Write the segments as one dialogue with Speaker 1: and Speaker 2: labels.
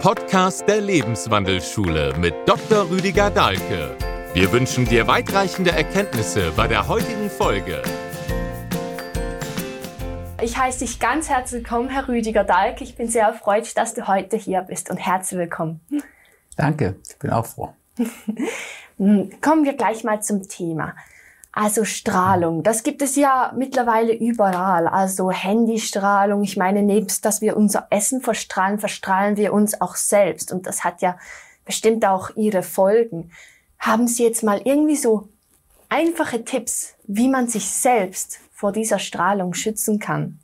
Speaker 1: Podcast der Lebenswandelschule mit Dr. Rüdiger Dahlke. Wir wünschen dir weitreichende Erkenntnisse bei der heutigen Folge.
Speaker 2: Ich heiße dich ganz herzlich willkommen, Herr Rüdiger Dahlke. Ich bin sehr erfreut, dass du heute hier bist und herzlich willkommen.
Speaker 3: Danke, ich bin auch froh.
Speaker 2: Kommen wir gleich mal zum Thema. Also Strahlung, das gibt es ja mittlerweile überall. Also Handystrahlung, ich meine, nebst, dass wir unser Essen verstrahlen, verstrahlen wir uns auch selbst. Und das hat ja bestimmt auch ihre Folgen. Haben Sie jetzt mal irgendwie so einfache Tipps, wie man sich selbst vor dieser Strahlung schützen kann?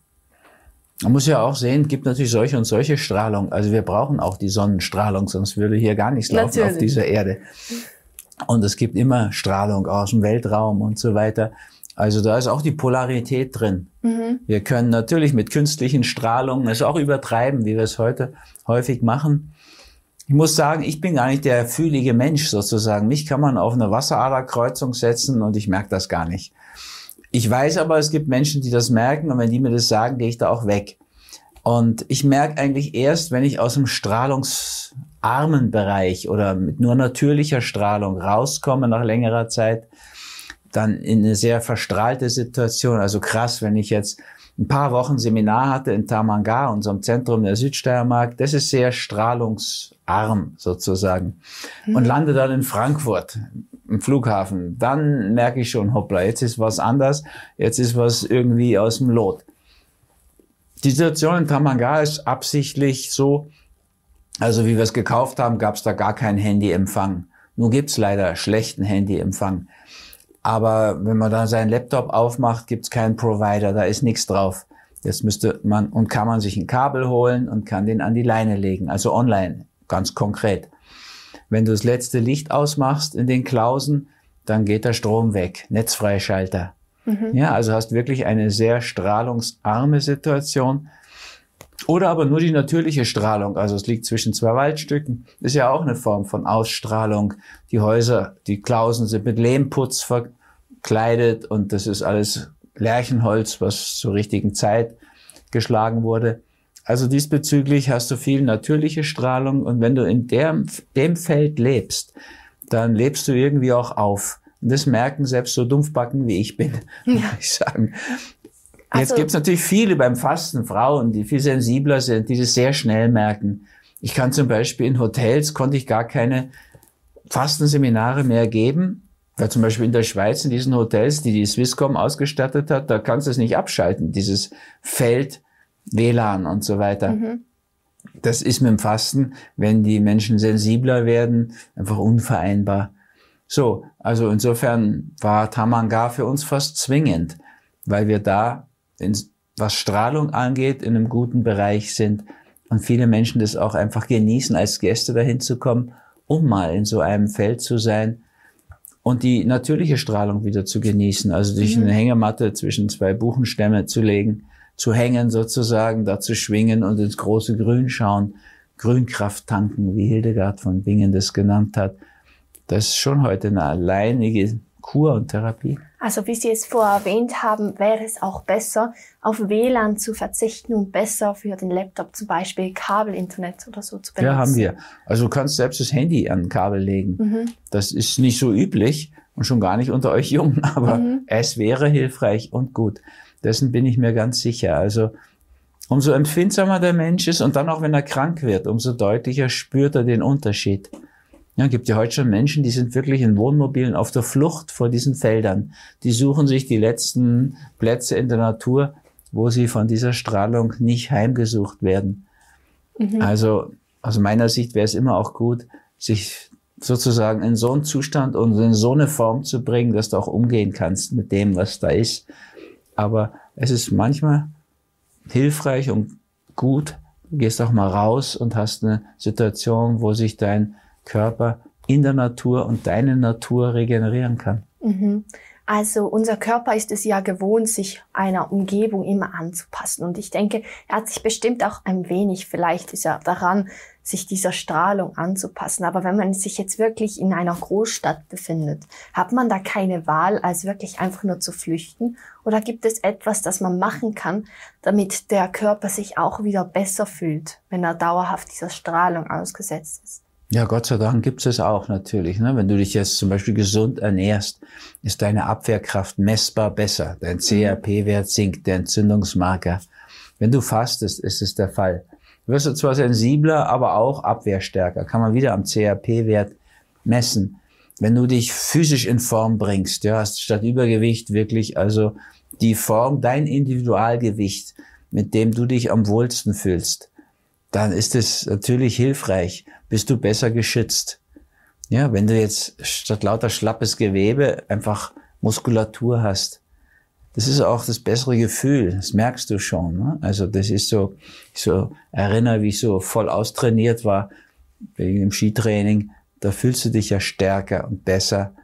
Speaker 3: Man muss ja auch sehen, es gibt natürlich solche und solche Strahlung. Also wir brauchen auch die Sonnenstrahlung, sonst würde hier gar nichts laufen natürlich. auf dieser Erde. Und es gibt immer Strahlung aus dem Weltraum und so weiter. Also da ist auch die Polarität drin. Mhm. Wir können natürlich mit künstlichen Strahlungen es auch übertreiben, wie wir es heute häufig machen. Ich muss sagen, ich bin gar nicht der fühlige Mensch sozusagen. Mich kann man auf eine Wasseraderkreuzung setzen und ich merke das gar nicht. Ich weiß aber, es gibt Menschen, die das merken und wenn die mir das sagen, gehe ich da auch weg. Und ich merke eigentlich erst, wenn ich aus dem strahlungsarmen Bereich oder mit nur natürlicher Strahlung rauskomme nach längerer Zeit, dann in eine sehr verstrahlte Situation. Also krass, wenn ich jetzt ein paar Wochen Seminar hatte in Tamanga, unserem Zentrum der Südsteiermark, das ist sehr strahlungsarm sozusagen. Und mhm. lande dann in Frankfurt im Flughafen. Dann merke ich schon, hoppla, jetzt ist was anders, jetzt ist was irgendwie aus dem Lot. Die Situation in Tamanga ist absichtlich so, also wie wir es gekauft haben, gab es da gar keinen Handyempfang. Nun gibt's leider schlechten Handyempfang. Aber wenn man da seinen Laptop aufmacht, gibt's keinen Provider, da ist nichts drauf. Jetzt müsste man und kann man sich ein Kabel holen und kann den an die Leine legen, also online, ganz konkret. Wenn du das letzte Licht ausmachst in den Klausen, dann geht der Strom weg, Netzfreischalter. Mhm. Ja, also hast wirklich eine sehr strahlungsarme Situation. Oder aber nur die natürliche Strahlung. Also es liegt zwischen zwei Waldstücken. Ist ja auch eine Form von Ausstrahlung. Die Häuser, die Klausen sind mit Lehmputz verkleidet und das ist alles Lärchenholz, was zur richtigen Zeit geschlagen wurde. Also diesbezüglich hast du viel natürliche Strahlung und wenn du in dem, dem Feld lebst, dann lebst du irgendwie auch auf. Und das merken selbst so Dumpfbacken wie ich bin, ja. ich sagen. Jetzt also, gibt es natürlich viele beim Fasten Frauen, die viel sensibler sind, die das sehr schnell merken. Ich kann zum Beispiel in Hotels konnte ich gar keine Fastenseminare mehr geben, weil zum Beispiel in der Schweiz in diesen Hotels, die die Swisscom ausgestattet hat, da kannst du es nicht abschalten, dieses Feld WLAN und so weiter. Mhm. Das ist mit dem Fasten, wenn die Menschen sensibler werden, einfach unvereinbar. So, also insofern war Tamanga für uns fast zwingend, weil wir da, was Strahlung angeht, in einem guten Bereich sind und viele Menschen das auch einfach genießen, als Gäste dahin zu kommen, um mal in so einem Feld zu sein und die natürliche Strahlung wieder zu genießen, also sich mhm. eine Hängematte zwischen zwei Buchenstämme zu legen, zu hängen sozusagen, da zu schwingen und ins große Grün schauen, Grünkraft tanken, wie Hildegard von Bingen das genannt hat das ist schon heute eine alleinige Kur und Therapie.
Speaker 2: Also wie Sie es vorher erwähnt haben, wäre es auch besser, auf WLAN zu verzichten und besser für den Laptop zum Beispiel Kabelinternet oder so zu benutzen.
Speaker 3: Ja, haben wir. Also du kannst selbst das Handy an Kabel legen. Mhm. Das ist nicht so üblich und schon gar nicht unter euch Jungen, aber mhm. es wäre hilfreich und gut. Dessen bin ich mir ganz sicher. Also umso empfindsamer der Mensch ist und dann auch wenn er krank wird, umso deutlicher spürt er den Unterschied. Ja, gibt ja heute schon Menschen, die sind wirklich in Wohnmobilen auf der Flucht vor diesen Feldern. Die suchen sich die letzten Plätze in der Natur, wo sie von dieser Strahlung nicht heimgesucht werden. Mhm. Also aus meiner Sicht wäre es immer auch gut, sich sozusagen in so einen Zustand und in so eine Form zu bringen, dass du auch umgehen kannst mit dem, was da ist. Aber es ist manchmal hilfreich und gut, du gehst auch mal raus und hast eine Situation, wo sich dein Körper in der Natur und deine Natur regenerieren kann.
Speaker 2: Mhm. Also unser Körper ist es ja gewohnt, sich einer Umgebung immer anzupassen. Und ich denke, er hat sich bestimmt auch ein wenig, vielleicht ist er daran, sich dieser Strahlung anzupassen. Aber wenn man sich jetzt wirklich in einer Großstadt befindet, hat man da keine Wahl, als wirklich einfach nur zu flüchten? Oder gibt es etwas, das man machen kann, damit der Körper sich auch wieder besser fühlt, wenn er dauerhaft dieser Strahlung ausgesetzt ist?
Speaker 3: Ja, Gott sei Dank gibt es auch natürlich. Ne? Wenn du dich jetzt zum Beispiel gesund ernährst, ist deine Abwehrkraft messbar besser. Dein CRP-Wert sinkt, der Entzündungsmarker. Wenn du fastest, ist es der Fall. Du wirst du zwar sensibler, aber auch abwehrstärker. Kann man wieder am CRP-Wert messen. Wenn du dich physisch in Form bringst, ja, hast statt Übergewicht wirklich also die Form, dein Individualgewicht, mit dem du dich am wohlsten fühlst, dann ist es natürlich hilfreich bist du besser geschützt. Ja, wenn du jetzt statt lauter schlappes Gewebe einfach Muskulatur hast, das ist auch das bessere Gefühl. Das merkst du schon. Ne? Also das ist so, ich so erinnere, wie ich so voll austrainiert war wegen dem Skitraining. Da fühlst du dich ja stärker und besser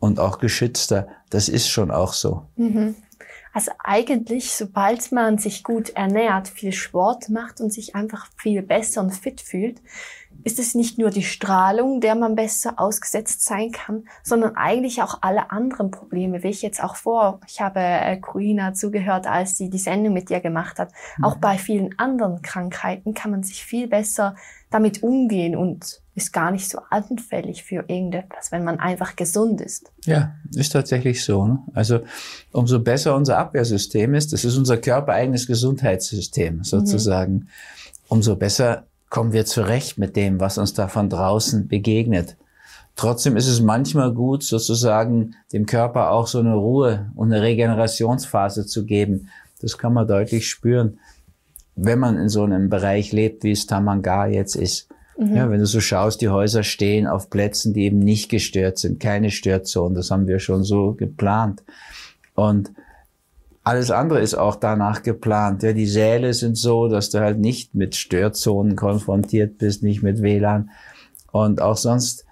Speaker 3: und auch geschützter. Das ist schon auch so.
Speaker 2: Mhm. Also eigentlich, sobald man sich gut ernährt, viel Sport macht und sich einfach viel besser und fit fühlt, ist es nicht nur die Strahlung, der man besser ausgesetzt sein kann, sondern eigentlich auch alle anderen Probleme, wie ich jetzt auch vor, ich habe äh, Corina zugehört, als sie die Sendung mit dir gemacht hat. Mhm. Auch bei vielen anderen Krankheiten kann man sich viel besser damit umgehen und ist gar nicht so anfällig für irgendetwas, wenn man einfach gesund ist.
Speaker 3: Ja, ist tatsächlich so. Ne? Also umso besser unser Abwehrsystem ist, das ist unser körpereigenes Gesundheitssystem sozusagen, mhm. umso besser kommen wir zurecht mit dem, was uns da von draußen begegnet. Trotzdem ist es manchmal gut, sozusagen dem Körper auch so eine Ruhe und eine Regenerationsphase zu geben. Das kann man deutlich spüren, wenn man in so einem Bereich lebt, wie es Tamanga jetzt ist. Mhm. Ja, wenn du so schaust, die Häuser stehen auf Plätzen, die eben nicht gestört sind, keine Störzonen. Das haben wir schon so geplant. Und alles andere ist auch danach geplant. Ja, die Säle sind so, dass du halt nicht mit Störzonen konfrontiert bist, nicht mit WLAN und auch sonst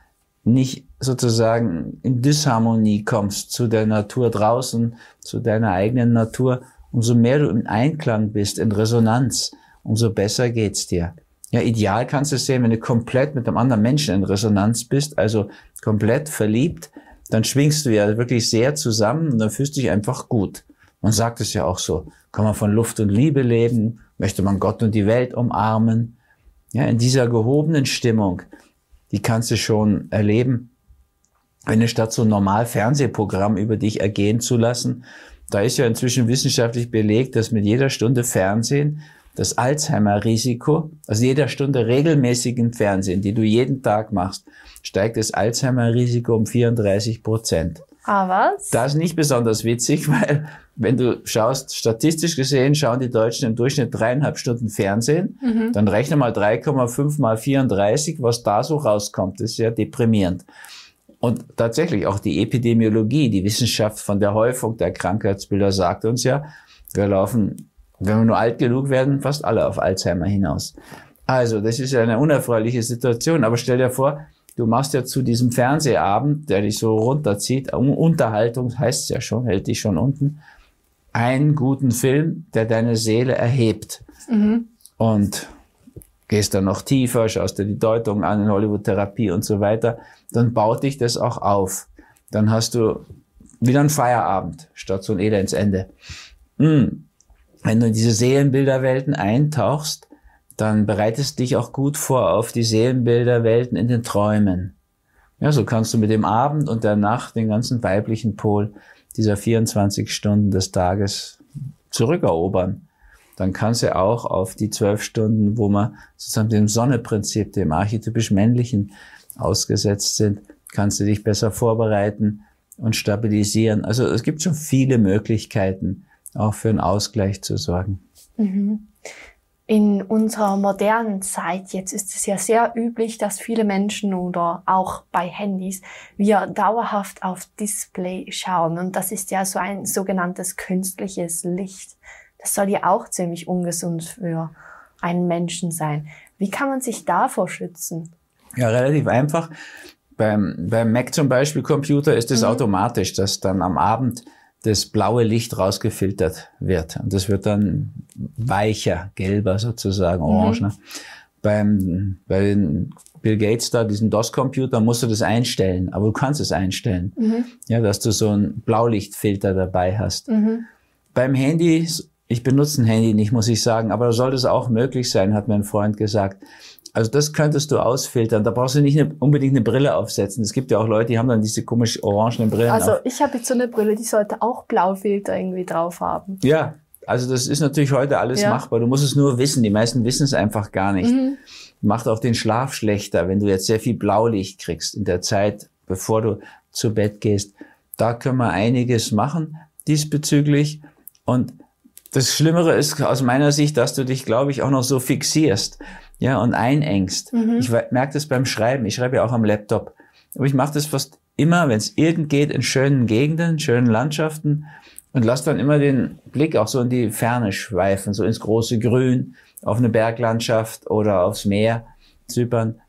Speaker 3: nicht sozusagen in Disharmonie kommst zu der Natur draußen, zu deiner eigenen Natur. Umso mehr du im Einklang bist, in Resonanz, umso besser geht's dir. Ja, ideal kannst du es sehen, wenn du komplett mit einem anderen Menschen in Resonanz bist, also komplett verliebt, dann schwingst du ja wirklich sehr zusammen und dann fühlst du dich einfach gut. Man sagt es ja auch so, kann man von Luft und Liebe leben, möchte man Gott und die Welt umarmen. Ja, in dieser gehobenen Stimmung, die kannst du schon erleben, wenn du statt so ein normal Fernsehprogramm über dich ergehen zu lassen, da ist ja inzwischen wissenschaftlich belegt, dass mit jeder Stunde Fernsehen das Alzheimer-Risiko, also jeder Stunde regelmäßigen Fernsehen, die du jeden Tag machst, steigt das Alzheimer-Risiko um 34 Prozent.
Speaker 2: Ah, was?
Speaker 3: Das ist nicht besonders witzig, weil wenn du schaust, statistisch gesehen schauen die Deutschen im Durchschnitt dreieinhalb Stunden Fernsehen, mhm. dann rechne mal 3,5 mal 34, was da so rauskommt. Das ist ja deprimierend. Und tatsächlich auch die Epidemiologie, die Wissenschaft von der Häufung der Krankheitsbilder sagt uns ja, wir laufen, wenn wir nur alt genug werden, fast alle auf Alzheimer hinaus. Also, das ist ja eine unerfreuliche Situation. Aber stell dir vor, du machst ja zu diesem Fernsehabend, der dich so runterzieht, Unterhaltung heißt es ja schon, hält dich schon unten, einen guten Film, der deine Seele erhebt. Mhm. Und gehst dann noch tiefer, schaust dir die Deutung an in Hollywood-Therapie und so weiter, dann baut dich das auch auf. Dann hast du wieder einen Feierabend statt so ein Elendsende. Mhm. Wenn du in diese Seelenbilderwelten eintauchst, dann bereitest dich auch gut vor auf die Seelenbilderwelten in den Träumen. Ja, so kannst du mit dem Abend und der Nacht den ganzen weiblichen Pol dieser 24 Stunden des Tages zurückerobern. Dann kannst du auch auf die zwölf Stunden, wo man sozusagen dem Sonneprinzip, dem archetypisch männlichen ausgesetzt sind, kannst du dich besser vorbereiten und stabilisieren. Also es gibt schon viele Möglichkeiten, auch für einen Ausgleich zu sorgen.
Speaker 2: Mhm in unserer modernen Zeit, jetzt ist es ja sehr üblich, dass viele Menschen oder auch bei Handys wir dauerhaft auf Display schauen. Und das ist ja so ein sogenanntes künstliches Licht. Das soll ja auch ziemlich ungesund für einen Menschen sein. Wie kann man sich davor schützen?
Speaker 3: Ja, relativ einfach. Beim, beim Mac zum Beispiel Computer ist es mhm. automatisch, dass dann am Abend das blaue Licht rausgefiltert wird. Und das wird dann weicher, gelber sozusagen, orange. Mhm. Ne? Beim, bei den Bill Gates da, diesen DOS-Computer, musst du das einstellen. Aber du kannst es einstellen. Mhm. Ja, dass du so einen Blaulichtfilter dabei hast. Mhm. Beim Handy, ich benutze ein Handy nicht, muss ich sagen, aber da sollte es auch möglich sein, hat mein Freund gesagt. Also das könntest du ausfiltern. Da brauchst du nicht eine, unbedingt eine Brille aufsetzen. Es gibt ja auch Leute, die haben dann diese komisch orangenen Brillen.
Speaker 2: Also auf. ich habe jetzt so eine Brille, die sollte auch Blaufilter irgendwie drauf haben.
Speaker 3: Ja, also das ist natürlich heute alles ja. machbar. Du musst es nur wissen. Die meisten wissen es einfach gar nicht. Mhm. Macht auch den Schlaf schlechter, wenn du jetzt sehr viel Blaulicht kriegst in der Zeit, bevor du zu Bett gehst. Da können wir einiges machen diesbezüglich. Und das Schlimmere ist aus meiner Sicht, dass du dich, glaube ich, auch noch so fixierst ja, und einengst. Mhm. Ich merke das beim Schreiben. Ich schreibe ja auch am Laptop. Aber ich mache das fast immer, wenn es irgend geht, in schönen Gegenden, schönen Landschaften und lass dann immer den Blick auch so in die Ferne schweifen, so ins große Grün, auf eine Berglandschaft oder aufs Meer, Zypern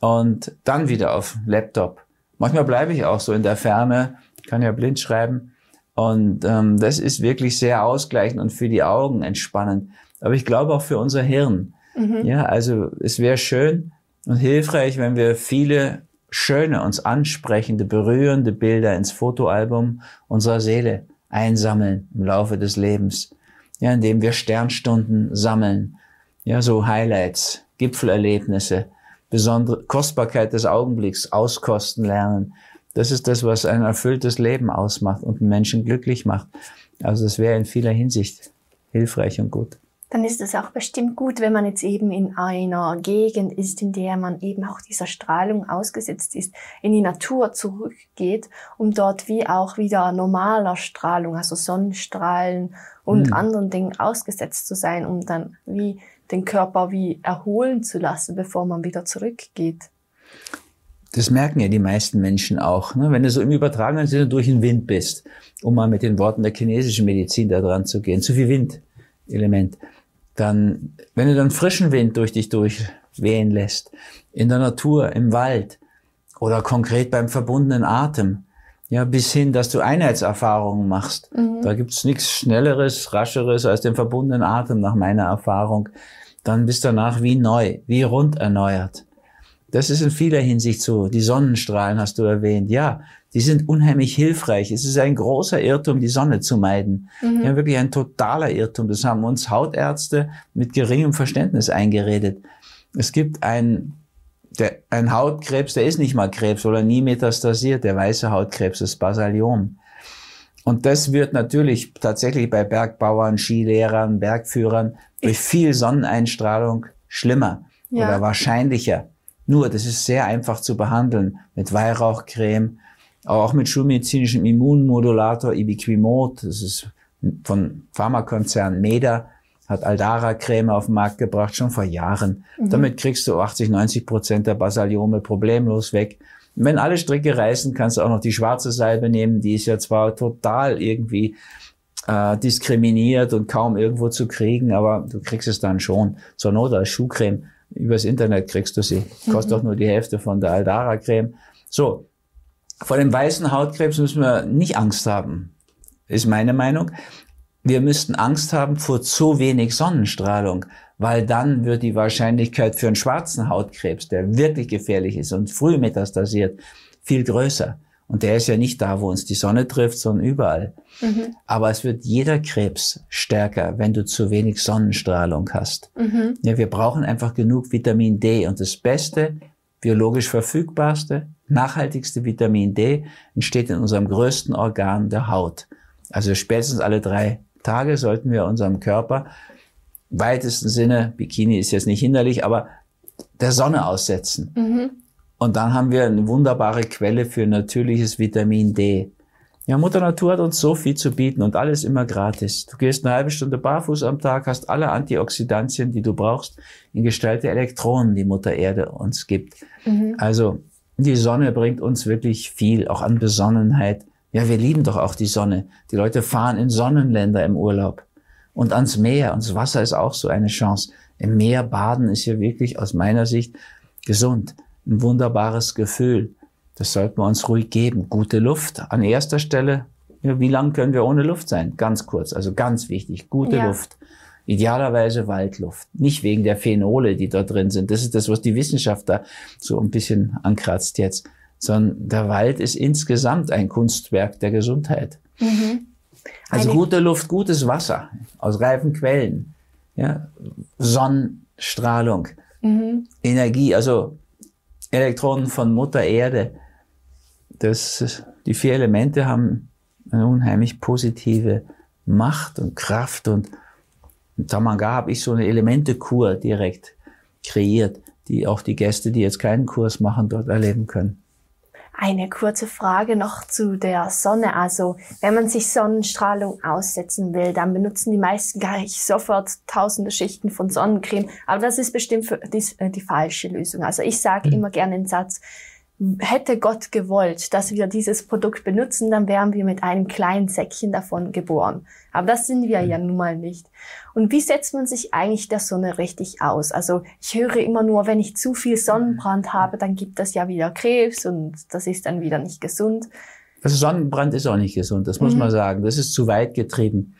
Speaker 3: und dann wieder auf Laptop. Manchmal bleibe ich auch so in der Ferne, kann ja blind schreiben und ähm, das ist wirklich sehr ausgleichend und für die Augen entspannend. Aber ich glaube auch für unser Hirn. Mhm. Ja, also es wäre schön und hilfreich, wenn wir viele schöne, uns ansprechende, berührende Bilder ins Fotoalbum unserer Seele einsammeln im Laufe des Lebens. Ja, indem wir Sternstunden sammeln. Ja, so Highlights, Gipfelerlebnisse, besondere Kostbarkeit des Augenblicks auskosten lernen. Das ist das, was ein erfülltes Leben ausmacht und einen Menschen glücklich macht. Also es wäre in vieler Hinsicht hilfreich und gut
Speaker 2: dann ist es auch bestimmt gut, wenn man jetzt eben in einer Gegend ist, in der man eben auch dieser Strahlung ausgesetzt ist, in die Natur zurückgeht, um dort wie auch wieder normaler Strahlung, also Sonnenstrahlen und mhm. anderen Dingen ausgesetzt zu sein, um dann wie den Körper wie erholen zu lassen, bevor man wieder zurückgeht.
Speaker 3: Das merken ja die meisten Menschen auch. Ne? Wenn du so im übertragenen Sinne durch den Wind bist, um mal mit den Worten der chinesischen Medizin da dran zu gehen, zu viel Windelement dann, wenn du dann frischen Wind durch dich durchwehen lässt, in der Natur, im Wald oder konkret beim verbundenen Atem, ja, bis hin, dass du Einheitserfahrungen machst. Mhm. Da gibt's nichts Schnelleres, Rascheres als den verbundenen Atem nach meiner Erfahrung. Dann bist du danach wie neu, wie rund erneuert. Das ist in vieler Hinsicht so. Die Sonnenstrahlen hast du erwähnt. Ja, die sind unheimlich hilfreich. Es ist ein großer Irrtum, die Sonne zu meiden. Mhm. Ja, wirklich ein totaler Irrtum. Das haben uns Hautärzte mit geringem Verständnis eingeredet. Es gibt ein, der, ein Hautkrebs, der ist nicht mal Krebs oder nie metastasiert. Der weiße Hautkrebs ist Basaliom. Und das wird natürlich tatsächlich bei Bergbauern, Skilehrern, Bergführern durch viel Sonneneinstrahlung schlimmer ja. oder wahrscheinlicher. Nur, das ist sehr einfach zu behandeln mit Weihrauchcreme, auch mit schulmedizinischem Immunmodulator Ibiquimod, das ist von Pharmakonzern Meda, hat Aldara-Creme auf den Markt gebracht, schon vor Jahren. Mhm. Damit kriegst du 80, 90 Prozent der Basaliome problemlos weg. Und wenn alle Stricke reißen, kannst du auch noch die schwarze Salbe nehmen. Die ist ja zwar total irgendwie äh, diskriminiert und kaum irgendwo zu kriegen, aber du kriegst es dann schon. Zur Not als Schuhcreme. Übers Internet kriegst du sie. Kostet doch nur die Hälfte von der Aldara-Creme. So, vor dem weißen Hautkrebs müssen wir nicht Angst haben, ist meine Meinung. Wir müssten Angst haben vor zu wenig Sonnenstrahlung, weil dann wird die Wahrscheinlichkeit für einen schwarzen Hautkrebs, der wirklich gefährlich ist und früh metastasiert, viel größer. Und der ist ja nicht da, wo uns die Sonne trifft, sondern überall. Mhm. Aber es wird jeder Krebs stärker, wenn du zu wenig Sonnenstrahlung hast. Mhm. Ja, wir brauchen einfach genug Vitamin D. Und das Beste, biologisch verfügbarste, nachhaltigste Vitamin D entsteht in unserem größten Organ der Haut. Also spätestens alle drei Tage sollten wir unserem Körper weitesten Sinne, Bikini ist jetzt nicht hinderlich, aber der Sonne aussetzen. Mhm. Und dann haben wir eine wunderbare Quelle für natürliches Vitamin D. Ja, Mutter Natur hat uns so viel zu bieten und alles immer gratis. Du gehst eine halbe Stunde barfuß am Tag, hast alle Antioxidantien, die du brauchst, in Gestalt der Elektronen, die Mutter Erde uns gibt. Mhm. Also die Sonne bringt uns wirklich viel, auch an Besonnenheit. Ja, wir lieben doch auch die Sonne. Die Leute fahren in Sonnenländer im Urlaub. Und ans Meer, ans Wasser ist auch so eine Chance. Im Meer baden ist hier wirklich aus meiner Sicht gesund. Ein wunderbares Gefühl. Das sollten wir uns ruhig geben. Gute Luft an erster Stelle. Wie lange können wir ohne Luft sein? Ganz kurz, also ganz wichtig. Gute ja. Luft. Idealerweise Waldluft. Nicht wegen der Phenole, die dort drin sind. Das ist das, was die Wissenschaft da so ein bisschen ankratzt jetzt. Sondern der Wald ist insgesamt ein Kunstwerk der Gesundheit. Mhm. Also gute Luft, gutes Wasser aus reifen Quellen, ja, Sonnenstrahlung, mhm. Energie, also Elektronen von Mutter Erde. Das, die vier Elemente haben eine unheimlich positive Macht und Kraft und in Tamanga habe ich so eine Elementekur direkt kreiert, die auch die Gäste, die jetzt keinen Kurs machen, dort erleben können.
Speaker 2: Eine kurze Frage noch zu der Sonne. Also, wenn man sich Sonnenstrahlung aussetzen will, dann benutzen die meisten gleich sofort tausende Schichten von Sonnencreme. Aber das ist bestimmt für die, äh, die falsche Lösung. Also, ich sage mhm. immer gerne den Satz, hätte Gott gewollt, dass wir dieses Produkt benutzen, dann wären wir mit einem kleinen Säckchen davon geboren. Aber das sind wir ja nun mal nicht. Und wie setzt man sich eigentlich der Sonne richtig aus? Also ich höre immer nur, wenn ich zu viel Sonnenbrand habe, dann gibt das ja wieder Krebs und das ist dann wieder nicht gesund.
Speaker 3: Also Sonnenbrand ist auch nicht gesund, das muss mhm. man sagen. Das ist zu weit getrieben.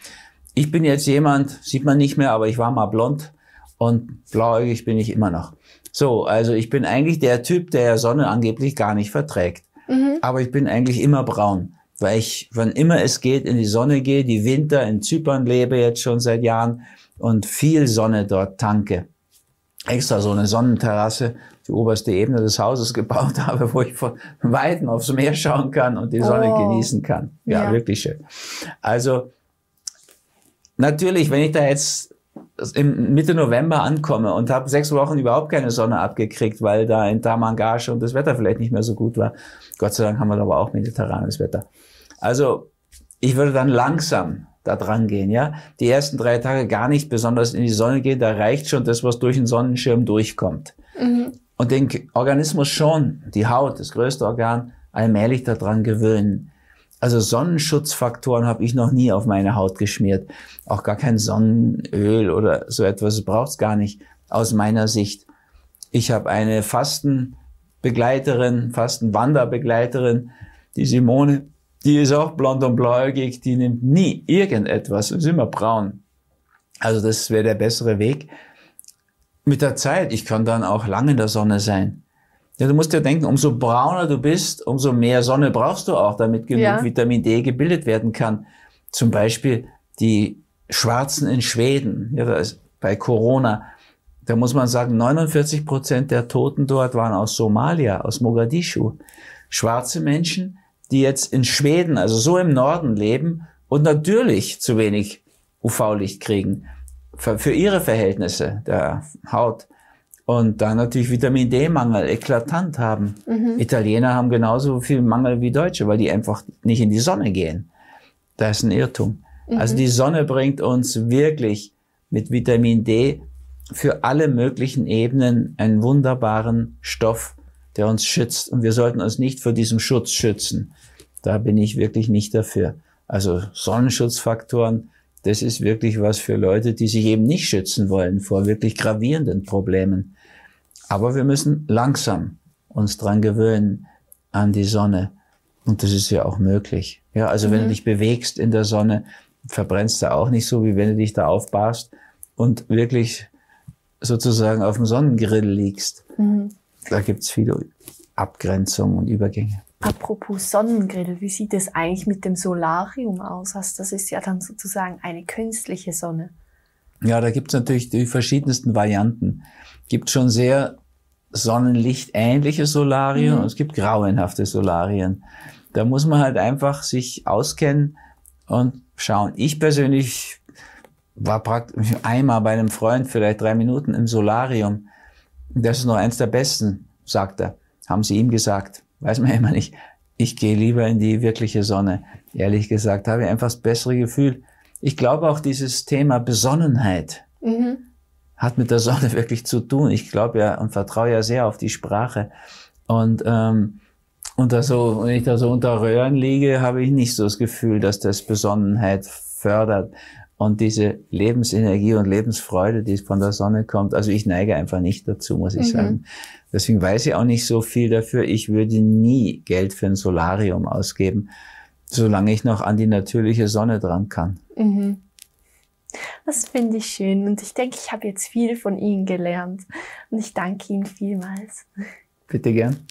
Speaker 3: Ich bin jetzt jemand, sieht man nicht mehr, aber ich war mal blond und blauäugig bin ich immer noch. So, also ich bin eigentlich der Typ, der Sonne angeblich gar nicht verträgt. Mhm. Aber ich bin eigentlich immer braun, weil ich, wann immer es geht, in die Sonne gehe, die Winter in Zypern lebe jetzt schon seit Jahren und viel Sonne dort tanke. Extra so eine Sonnenterrasse, die oberste Ebene des Hauses gebaut habe, wo ich von Weitem aufs Meer schauen kann und die Sonne oh. genießen kann. Ja, ja, wirklich schön. Also, natürlich, wenn ich da jetzt im Mitte November ankomme und habe sechs Wochen überhaupt keine Sonne abgekriegt, weil da in Tamangage und das Wetter vielleicht nicht mehr so gut war. Gott sei Dank haben wir aber auch mediterranes Wetter. Also ich würde dann langsam da dran gehen, ja. Die ersten drei Tage gar nicht besonders in die Sonne gehen, da reicht schon das, was durch den Sonnenschirm durchkommt. Mhm. Und den Organismus schon, die Haut, das größte Organ, allmählich daran gewöhnen. Also Sonnenschutzfaktoren habe ich noch nie auf meine Haut geschmiert. Auch gar kein Sonnenöl oder so etwas braucht es gar nicht aus meiner Sicht. Ich habe eine Fastenbegleiterin, Fastenwanderbegleiterin, die Simone, die ist auch blond und blauäugig, die nimmt nie irgendetwas, ist immer braun. Also das wäre der bessere Weg. Mit der Zeit, ich kann dann auch lange in der Sonne sein. Ja, du musst dir denken, umso brauner du bist, umso mehr Sonne brauchst du auch, damit genug ja. Vitamin D gebildet werden kann. Zum Beispiel die Schwarzen in Schweden, ja, da ist bei Corona, da muss man sagen, 49 Prozent der Toten dort waren aus Somalia, aus Mogadischu. Schwarze Menschen, die jetzt in Schweden, also so im Norden leben und natürlich zu wenig UV-Licht kriegen für, für ihre Verhältnisse der Haut und dann natürlich Vitamin D-Mangel eklatant haben. Mhm. Italiener haben genauso viel Mangel wie Deutsche, weil die einfach nicht in die Sonne gehen. Das ist ein Irrtum. Mhm. Also die Sonne bringt uns wirklich mit Vitamin D für alle möglichen Ebenen einen wunderbaren Stoff, der uns schützt. Und wir sollten uns nicht vor diesem Schutz schützen. Da bin ich wirklich nicht dafür. Also Sonnenschutzfaktoren, das ist wirklich was für Leute, die sich eben nicht schützen wollen vor wirklich gravierenden Problemen. Aber wir müssen langsam uns dran gewöhnen an die Sonne. Und das ist ja auch möglich. Ja, also mhm. wenn du mhm. dich bewegst in der Sonne, verbrennst du auch nicht so, wie wenn du dich da aufbaust und wirklich sozusagen auf dem Sonnengrill liegst. Mhm. Da gibt's viele Abgrenzungen und Übergänge.
Speaker 2: Apropos Sonnengrill, wie sieht es eigentlich mit dem Solarium aus? Also das ist ja dann sozusagen eine künstliche Sonne.
Speaker 3: Ja, da gibt's natürlich die verschiedensten Varianten. Gibt schon sehr sonnenlichtähnliche Solarien mhm. und es gibt grauenhafte Solarien. Da muss man halt einfach sich auskennen und schauen. Ich persönlich war praktisch einmal bei einem Freund, vielleicht drei Minuten im Solarium. Das ist noch eins der besten, sagt er. Haben sie ihm gesagt. Weiß man immer nicht. Ich gehe lieber in die wirkliche Sonne. Ehrlich gesagt, habe ich einfach das bessere Gefühl. Ich glaube auch dieses Thema Besonnenheit. Mhm hat mit der Sonne wirklich zu tun. Ich glaube ja und vertraue ja sehr auf die Sprache. Und, ähm, und da so, wenn ich da so unter Röhren liege, habe ich nicht so das Gefühl, dass das Besonnenheit fördert. und diese Lebensenergie und Lebensfreude, die von der Sonne kommt. Also ich neige einfach nicht dazu, muss ich mhm. sagen. Deswegen weiß ich auch nicht so viel dafür. Ich würde nie Geld für ein Solarium ausgeben, solange ich noch an die natürliche Sonne dran kann. Mhm.
Speaker 2: Das finde ich schön und ich denke, ich habe jetzt viel von Ihnen gelernt und ich danke Ihnen vielmals.
Speaker 3: Bitte gern.